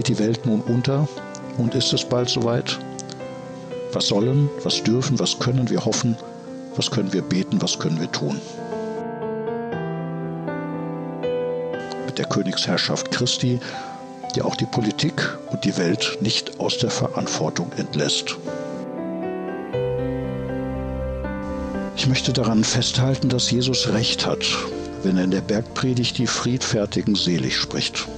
Geht die Welt nun unter und ist es bald soweit? Was sollen, was dürfen, was können wir hoffen, was können wir beten, was können wir tun? Mit der Königsherrschaft Christi, die auch die Politik und die Welt nicht aus der Verantwortung entlässt. Ich möchte daran festhalten, dass Jesus recht hat, wenn er in der Bergpredigt die Friedfertigen selig spricht.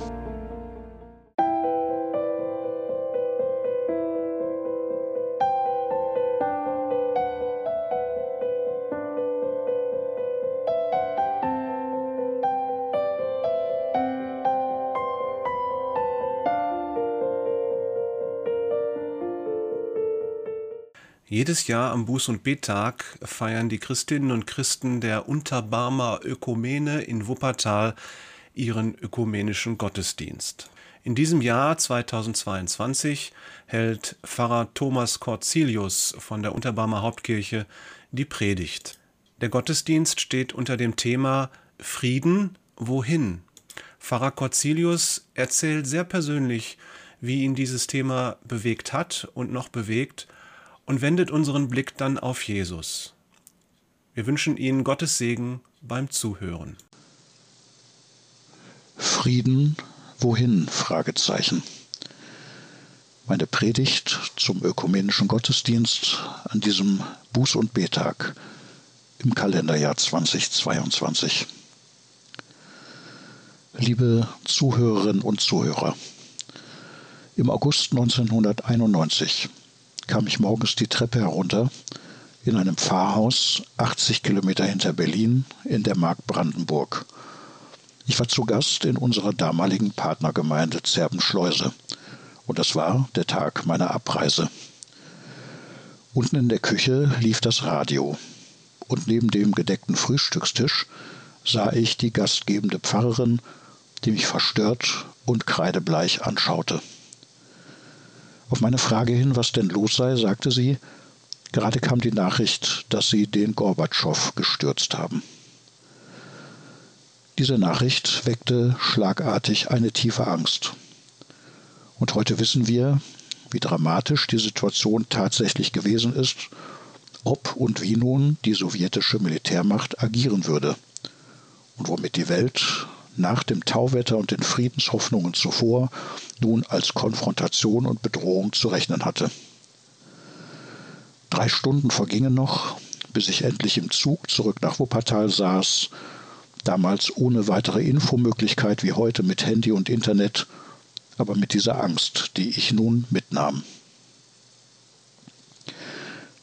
Jedes Jahr am Buß- und Bettag feiern die Christinnen und Christen der Unterbarmer Ökumene in Wuppertal ihren ökumenischen Gottesdienst. In diesem Jahr 2022 hält Pfarrer Thomas Corzilius von der Unterbarmer Hauptkirche die Predigt. Der Gottesdienst steht unter dem Thema Frieden, wohin? Pfarrer Corzilius erzählt sehr persönlich, wie ihn dieses Thema bewegt hat und noch bewegt und wendet unseren Blick dann auf Jesus. Wir wünschen Ihnen Gottes Segen beim Zuhören. Frieden, wohin? Meine Predigt zum ökumenischen Gottesdienst an diesem Buß- und Betag im Kalenderjahr 2022. Liebe Zuhörerinnen und Zuhörer, im August 1991 kam ich morgens die Treppe herunter in einem Pfarrhaus 80 Kilometer hinter Berlin in der Mark Brandenburg. Ich war zu Gast in unserer damaligen Partnergemeinde Zerbenschleuse und das war der Tag meiner Abreise. Unten in der Küche lief das Radio und neben dem gedeckten Frühstückstisch sah ich die gastgebende Pfarrerin, die mich verstört und kreidebleich anschaute. Auf meine Frage hin, was denn los sei, sagte sie, gerade kam die Nachricht, dass sie den Gorbatschow gestürzt haben. Diese Nachricht weckte schlagartig eine tiefe Angst. Und heute wissen wir, wie dramatisch die Situation tatsächlich gewesen ist, ob und wie nun die sowjetische Militärmacht agieren würde und womit die Welt nach dem Tauwetter und den Friedenshoffnungen zuvor nun als Konfrontation und Bedrohung zu rechnen hatte. Drei Stunden vergingen noch, bis ich endlich im Zug zurück nach Wuppertal saß, damals ohne weitere Infomöglichkeit wie heute mit Handy und Internet, aber mit dieser Angst, die ich nun mitnahm.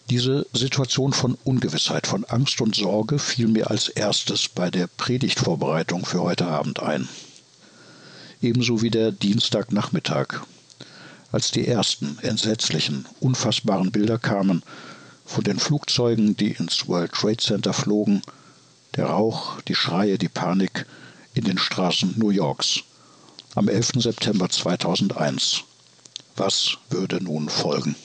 Diese Situation von Ungewissheit, von Angst und Sorge fiel mir als erstes bei der Predigtvorbereitung für heute Abend ein. Ebenso wie der Dienstagnachmittag, als die ersten entsetzlichen, unfassbaren Bilder kamen von den Flugzeugen, die ins World Trade Center flogen, der Rauch, die Schreie, die Panik in den Straßen New Yorks am 11. September 2001. Was würde nun folgen?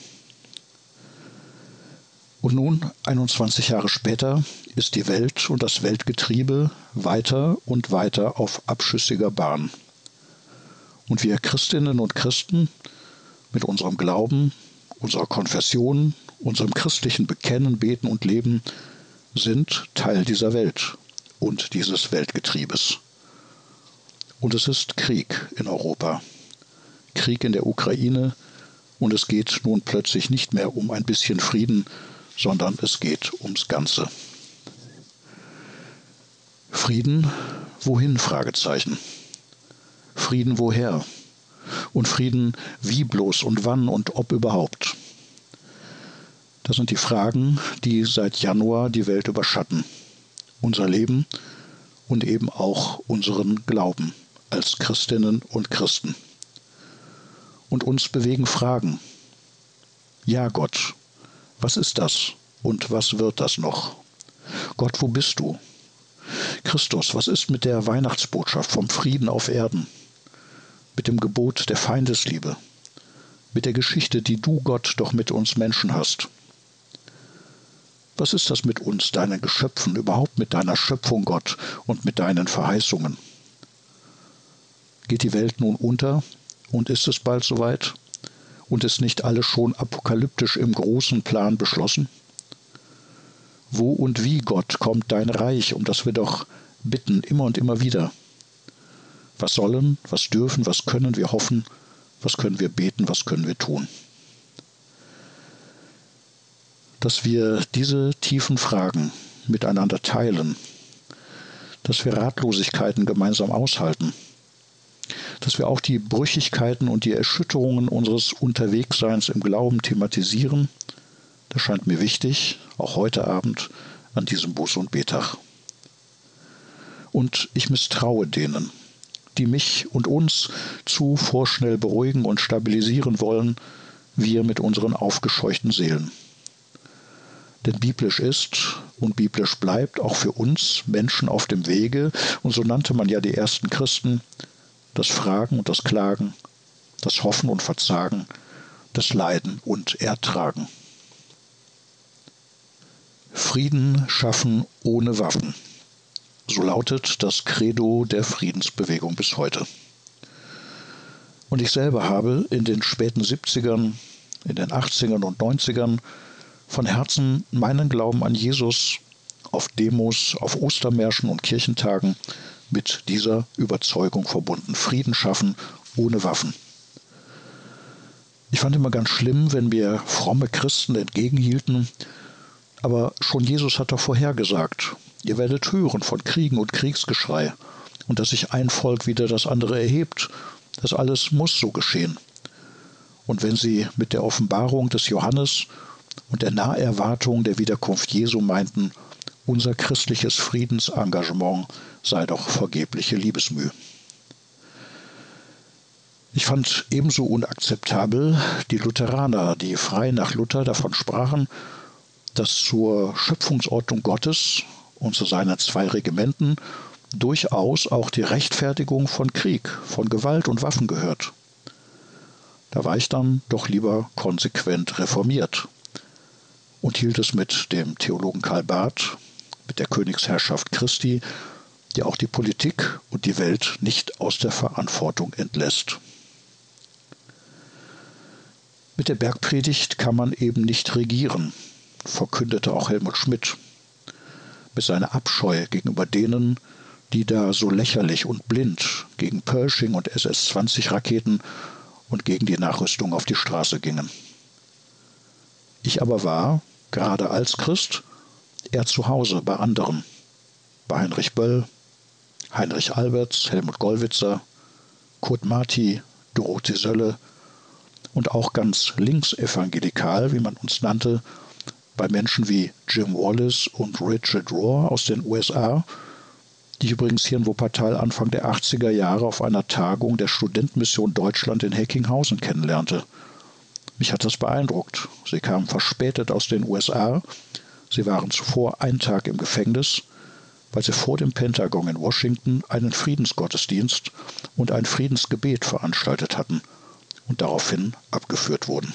Und nun, 21 Jahre später, ist die Welt und das Weltgetriebe weiter und weiter auf abschüssiger Bahn. Und wir Christinnen und Christen mit unserem Glauben, unserer Konfession, unserem christlichen Bekennen, Beten und Leben sind Teil dieser Welt und dieses Weltgetriebes. Und es ist Krieg in Europa, Krieg in der Ukraine, und es geht nun plötzlich nicht mehr um ein bisschen Frieden, sondern es geht ums Ganze. Frieden, wohin? Fragezeichen. Frieden woher? Und Frieden wie bloß und wann und ob überhaupt? Das sind die Fragen, die seit Januar die Welt überschatten. Unser Leben und eben auch unseren Glauben als Christinnen und Christen. Und uns bewegen Fragen. Ja, Gott, was ist das und was wird das noch? Gott, wo bist du? Christus, was ist mit der Weihnachtsbotschaft vom Frieden auf Erden? Mit dem Gebot der Feindesliebe? Mit der Geschichte, die du, Gott, doch mit uns Menschen hast? Was ist das mit uns, deinen Geschöpfen, überhaupt mit deiner Schöpfung, Gott, und mit deinen Verheißungen? Geht die Welt nun unter Und ist es bald soweit? Und ist nicht alles schon apokalyptisch im großen Plan beschlossen? Wo und wie, Gott, kommt dein Reich, um das wir doch bitten, immer und immer wieder? Was sollen, was dürfen, was können wir hoffen, was können wir beten, was können wir tun? Dass wir diese tiefen Fragen miteinander teilen, dass wir Ratlosigkeiten gemeinsam aushalten, dass wir auch die Brüchigkeiten und die Erschütterungen unseres Unterwegsseins im Glauben thematisieren, das scheint mir wichtig, auch heute Abend an diesem Buß- und Betag. Und ich misstraue denen, die mich und uns zu vorschnell beruhigen und stabilisieren wollen, wir mit unseren aufgescheuchten Seelen. Denn biblisch ist und biblisch bleibt auch für uns Menschen auf dem Wege, und so nannte man ja die ersten Christen, das Fragen und das Klagen, das Hoffen und Verzagen, das Leiden und Ertragen. Frieden schaffen ohne Waffen. So lautet das Credo der Friedensbewegung bis heute. Und ich selber habe in den späten 70ern, in den 80ern und 90ern von Herzen meinen Glauben an Jesus auf Demos, auf Ostermärschen und Kirchentagen mit dieser Überzeugung verbunden. Frieden schaffen ohne Waffen. Ich fand immer ganz schlimm, wenn mir fromme Christen entgegenhielten, aber schon Jesus hat doch vorhergesagt, ihr werdet hören von Kriegen und Kriegsgeschrei und dass sich ein Volk wieder das andere erhebt. Das alles muss so geschehen. Und wenn Sie mit der Offenbarung des Johannes und der Naherwartung der Wiederkunft Jesu meinten, unser christliches Friedensengagement sei doch vergebliche Liebesmüh. Ich fand ebenso unakzeptabel die Lutheraner, die frei nach Luther davon sprachen, dass zur Schöpfungsordnung Gottes und zu seinen zwei Regimenten durchaus auch die Rechtfertigung von Krieg, von Gewalt und Waffen gehört. Da war ich dann doch lieber konsequent reformiert und hielt es mit dem Theologen Karl Barth, mit der Königsherrschaft Christi, die auch die Politik und die Welt nicht aus der Verantwortung entlässt. Mit der Bergpredigt kann man eben nicht regieren, verkündete auch Helmut Schmidt, mit seiner Abscheu gegenüber denen, die da so lächerlich und blind gegen Pershing und SS-20-Raketen und gegen die Nachrüstung auf die Straße gingen. Ich aber war, gerade als Christ, eher zu Hause bei anderen, bei Heinrich Böll, Heinrich Alberts, Helmut Gollwitzer, Kurt Marti, Dorothee Sölle und auch ganz linksevangelikal, wie man uns nannte, bei Menschen wie Jim Wallace und Richard Rohr aus den USA, die ich übrigens hier in Wuppertal Anfang der 80er Jahre auf einer Tagung der Studentenmission Deutschland in Heckinghausen kennenlernte. Mich hat das beeindruckt. Sie kamen verspätet aus den USA. Sie waren zuvor einen Tag im Gefängnis, weil sie vor dem Pentagon in Washington einen Friedensgottesdienst und ein Friedensgebet veranstaltet hatten und daraufhin abgeführt wurden.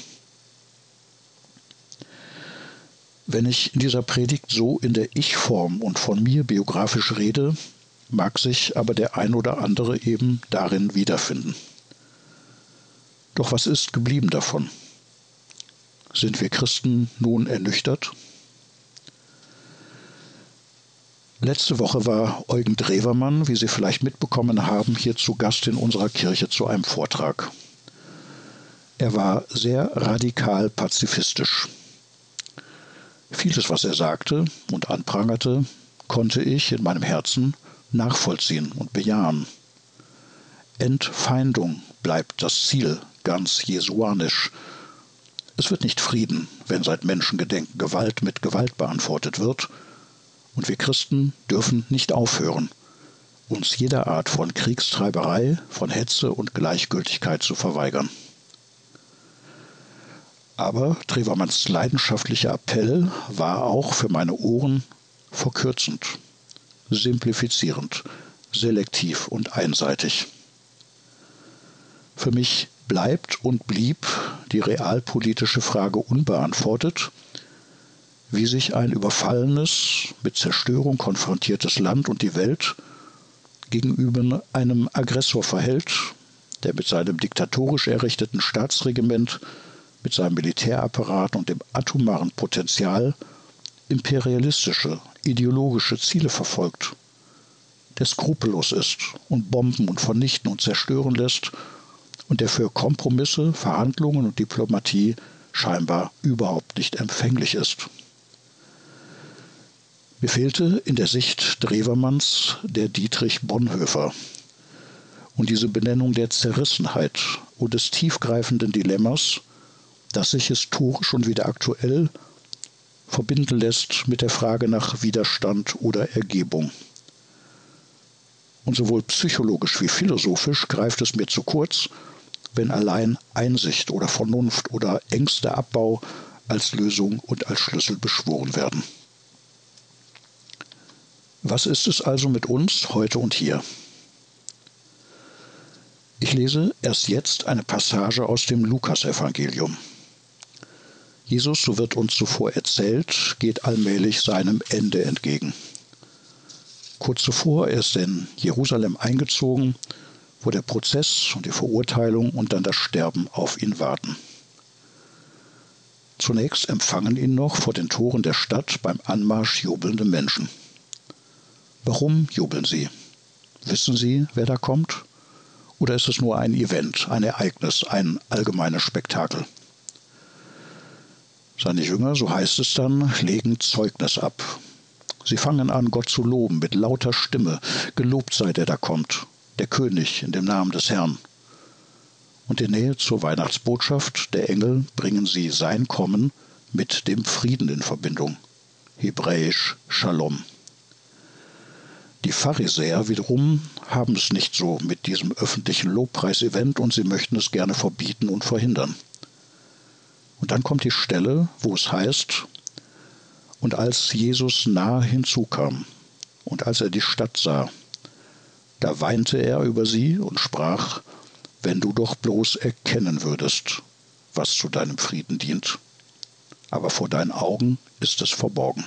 Wenn ich in dieser Predigt so in der Ich-Form und von mir biografisch rede, mag sich aber der ein oder andere eben darin wiederfinden. Doch was ist geblieben davon? Sind wir Christen nun ernüchtert? Letzte Woche war Eugen Drewermann, wie Sie vielleicht mitbekommen haben, hier zu Gast in unserer Kirche zu einem Vortrag. Er war sehr radikal pazifistisch. Vieles, was er sagte und anprangerte, konnte ich in meinem Herzen nachvollziehen und bejahen. Entfeindung bleibt das Ziel, ganz jesuanisch. Es wird nicht Frieden, wenn seit Menschengedenken Gewalt mit Gewalt beantwortet wird, und wir Christen dürfen nicht aufhören, uns jeder Art von Kriegstreiberei, von Hetze und Gleichgültigkeit zu verweigern. Aber Trevermanns leidenschaftlicher Appell war auch für meine Ohren verkürzend, simplifizierend, selektiv und einseitig. Für mich bleibt und blieb die realpolitische Frage unbeantwortet, wie sich ein überfallenes, mit Zerstörung konfrontiertes Land und die Welt gegenüber einem Aggressor verhält der mit seinem diktatorisch errichteten Staatsregiment, mit seinem Militärapparat und dem atomaren Potenzial imperialistische, ideologische Ziele verfolgt, der skrupellos ist und bomben und vernichten und zerstören lässt und der für Kompromisse, Verhandlungen und Diplomatie scheinbar überhaupt nicht empfänglich ist. Mir fehlte in der Sicht Drewermanns der Dietrich Bonhoeffer. Und diese Benennung der Zerrissenheit und des tiefgreifenden Dilemmas, das sich historisch und wieder aktuell verbinden lässt mit der Frage nach Widerstand oder Ergebung. Und sowohl psychologisch wie philosophisch greift es mir zu kurz, wenn allein Einsicht oder Vernunft oder Ängsteabbau als Lösung und als Schlüssel beschworen werden. Was ist es also mit uns heute und hier? Ich lese erst jetzt eine Passage aus dem Lukasevangelium. Jesus, so wird uns zuvor erzählt, geht allmählich seinem Ende entgegen. Kurz zuvor er ist in Jerusalem eingezogen, wo der Prozess und die Verurteilung und dann das Sterben auf ihn warten. Zunächst empfangen ihn noch vor den Toren der Stadt beim Anmarsch jubelnde Menschen. Warum jubeln sie? Wissen Sie, wer da kommt? Oder ist es nur ein Event, ein Ereignis, ein allgemeines Spektakel? Seine Jünger, so heißt es dann, legen Zeugnis ab. Sie fangen an, Gott zu loben mit lauter Stimme. Gelobt sei der da kommt, der König in dem Namen des Herrn. Und in Nähe zur Weihnachtsbotschaft der Engel bringen sie sein Kommen mit dem Frieden in Verbindung. Hebräisch Shalom. Die Pharisäer wiederum haben es nicht so mit diesem öffentlichen Lobpreisevent und sie möchten es gerne verbieten und verhindern. Dann kommt die Stelle, wo es heißt, und als Jesus nahe hinzukam und als er die Stadt sah, da weinte er über sie und sprach, wenn du doch bloß erkennen würdest, was zu deinem Frieden dient. Aber vor deinen Augen ist es verborgen.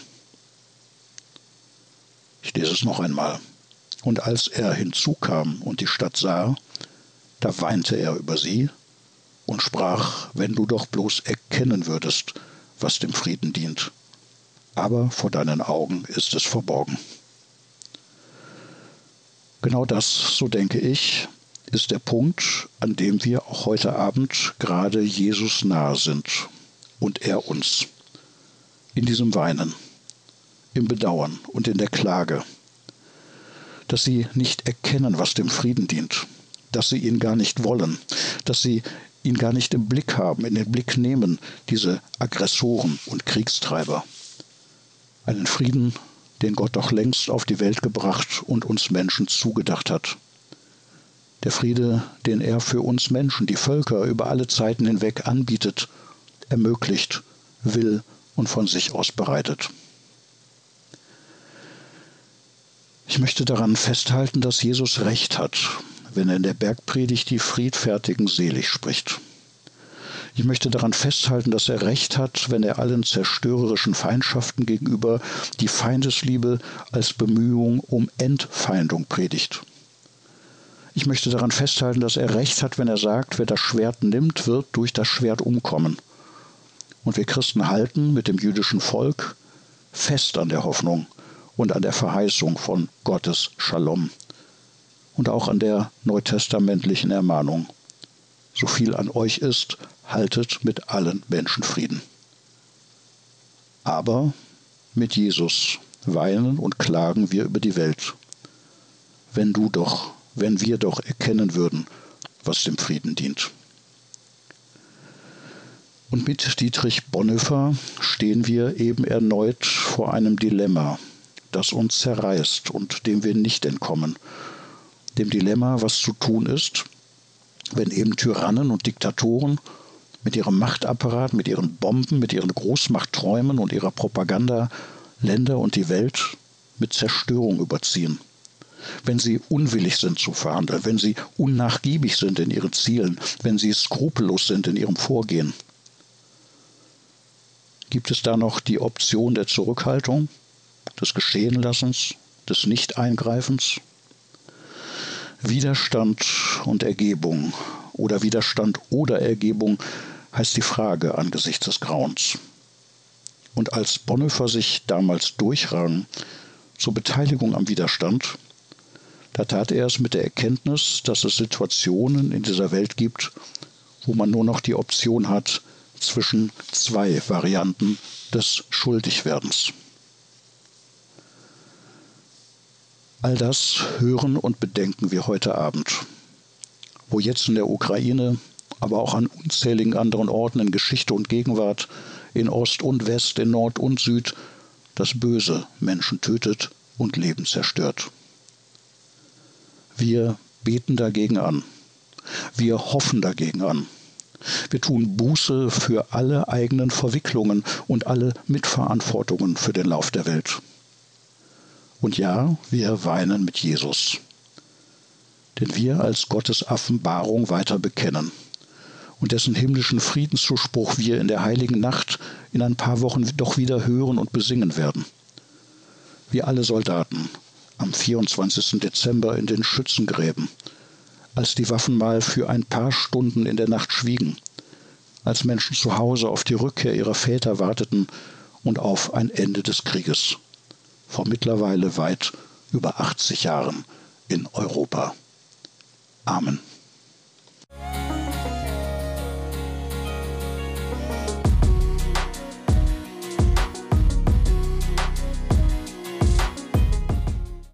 Ich lese es noch einmal. Und als er hinzukam und die Stadt sah, da weinte er über sie und sprach, wenn du doch bloß erkennen würdest, was dem Frieden dient. Aber vor deinen Augen ist es verborgen. Genau das, so denke ich, ist der Punkt, an dem wir auch heute Abend gerade Jesus nahe sind und er uns. In diesem Weinen im Bedauern und in der Klage, dass sie nicht erkennen, was dem Frieden dient, dass sie ihn gar nicht wollen, dass sie ihn gar nicht im Blick haben, in den Blick nehmen, diese Aggressoren und Kriegstreiber. Einen Frieden, den Gott doch längst auf die Welt gebracht und uns Menschen zugedacht hat. Der Friede, den er für uns Menschen, die Völker über alle Zeiten hinweg anbietet, ermöglicht, will und von sich aus bereitet. Ich möchte daran festhalten, dass Jesus recht hat, wenn er in der Bergpredigt die Friedfertigen selig spricht. Ich möchte daran festhalten, dass er recht hat, wenn er allen zerstörerischen Feindschaften gegenüber die Feindesliebe als Bemühung um Entfeindung predigt. Ich möchte daran festhalten, dass er recht hat, wenn er sagt, wer das Schwert nimmt, wird durch das Schwert umkommen. Und wir Christen halten mit dem jüdischen Volk fest an der Hoffnung, und an der Verheißung von Gottes Shalom und auch an der neutestamentlichen Ermahnung. So viel an euch ist, haltet mit allen Menschen Frieden. Aber mit Jesus weinen und klagen wir über die Welt. Wenn du doch, wenn wir doch erkennen würden, was dem Frieden dient. Und mit Dietrich Bonhoeffer stehen wir eben erneut vor einem Dilemma, das uns zerreißt und dem wir nicht entkommen. Dem Dilemma, was zu tun ist, wenn eben Tyrannen und Diktatoren mit ihrem Machtapparat, mit ihren Bomben, mit ihren Großmachtträumen und ihrer Propaganda Länder und die Welt mit Zerstörung überziehen. Wenn sie unwillig sind zu verhandeln, wenn sie unnachgiebig sind in ihren Zielen, wenn sie skrupellos sind in ihrem Vorgehen. Gibt es da noch die Option der Zurückhaltung? des Geschehenlassens, des Nicht-Eingreifens? Widerstand und Ergebung oder Widerstand oder Ergebung heißt die Frage angesichts des Grauens. Und als Bonhoeffer sich damals durchrang zur Beteiligung am Widerstand, da tat er es mit der Erkenntnis, dass es Situationen in dieser Welt gibt, wo man nur noch die Option hat zwischen zwei Varianten des Schuldigwerdens. All das hören und bedenken wir heute Abend, wo jetzt in der Ukraine, aber auch an unzähligen anderen Orten in Geschichte und Gegenwart, in Ost und West, in Nord und Süd, das Böse Menschen tötet und Leben zerstört. Wir beten dagegen an. Wir hoffen dagegen an. Wir tun Buße für alle eigenen Verwicklungen und alle Mitverantwortungen für den Lauf der Welt. Und ja, wir weinen mit Jesus. Den wir als Gottes Offenbarung weiter bekennen und dessen himmlischen Friedenszuspruch wir in der heiligen Nacht in ein paar Wochen doch wieder hören und besingen werden. Wir alle Soldaten am 24. Dezember in den Schützengräben, als die Waffen mal für ein paar Stunden in der Nacht schwiegen, als Menschen zu Hause auf die Rückkehr ihrer Väter warteten und auf ein Ende des Krieges vor mittlerweile weit über 80 Jahren in Europa. Amen.